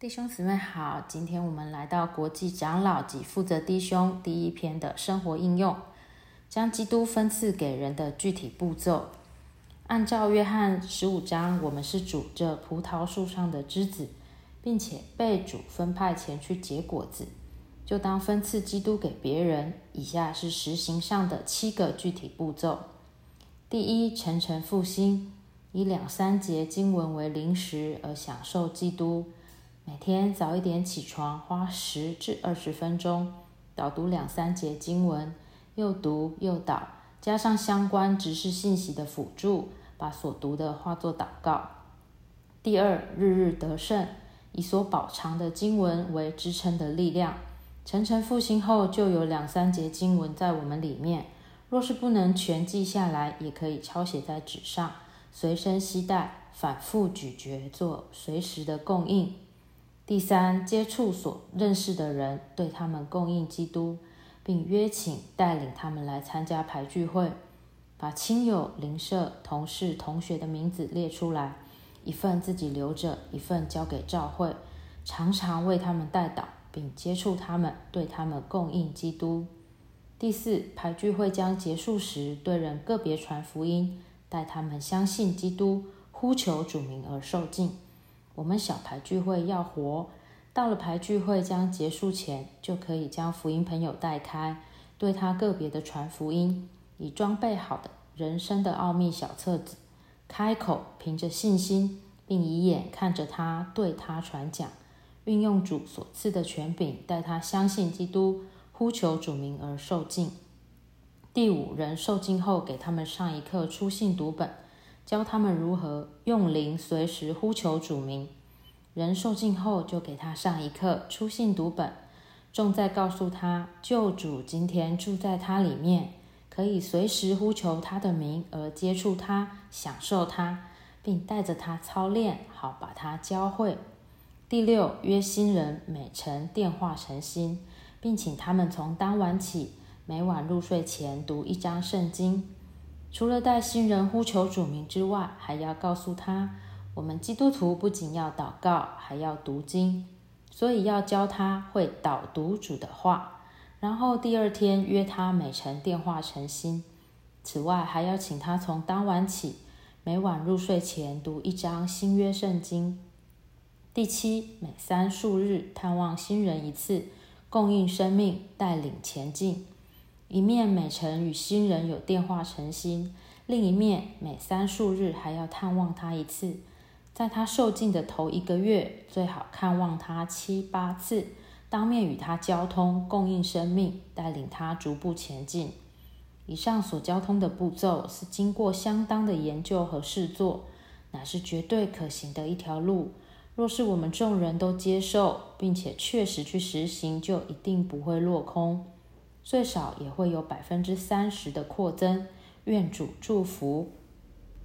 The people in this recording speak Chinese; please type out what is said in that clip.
弟兄姊妹好，今天我们来到国际长老及负责弟兄第一篇的生活应用，将基督分赐给人的具体步骤。按照约翰十五章，我们是主这葡萄树上的枝子，并且被主分派前去结果子，就当分赐基督给别人。以下是实行上的七个具体步骤：第一，诚诚复兴，以两三节经文为临时而享受基督。每天早一点起床，花十至二十分钟导读两三节经文，又读又导，加上相关知识信息的辅助，把所读的化作祷告。第二，日日得胜，以所饱尝的经文为支撑的力量。晨晨复兴后，就有两三节经文在我们里面。若是不能全记下来，也可以抄写在纸上，随身携带，反复咀嚼，做随时的供应。第三，接触所认识的人，对他们供应基督，并约请带领他们来参加排聚会，把亲友、邻舍、同事、同学的名字列出来，一份自己留着，一份交给教会，常常为他们代祷，并接触他们，对他们供应基督。第四，排聚会将结束时，对人个别传福音，带他们相信基督，呼求主名而受尽。我们小牌聚会要活，到了牌聚会将结束前，就可以将福音朋友带开，对他个别的传福音，以装备好的人生的奥秘小册子，开口凭着信心，并以眼看着他，对他传讲，运用主所赐的权柄，带他相信基督，呼求主名而受尽。第五，人受尽后，给他们上一课出信读本。教他们如何用灵随时呼求主名。人受尽后，就给他上一课出信读本，重在告诉他救主今天住在他里面，可以随时呼求他的名而接触他、享受他，并带着他操练，好把他教会。第六，约新人每晨电话诚心，并请他们从当晚起，每晚入睡前读一章圣经。除了带新人呼求主名之外，还要告诉他，我们基督徒不仅要祷告，还要读经，所以要教他会导读主的话。然后第二天约他每晨电话诚心。此外，还要请他从当晚起，每晚入睡前读一章新约圣经。第七，每三数日探望新人一次，供应生命，带领前进。一面每晨与新人有电话诚心，另一面每三数日还要探望他一次。在他受尽的头一个月，最好看望他七八次，当面与他交通，供应生命，带领他逐步前进。以上所交通的步骤是经过相当的研究和试做，乃是绝对可行的一条路。若是我们众人都接受，并且确实去实行，就一定不会落空。最少也会有百分之三十的扩增，愿主祝福。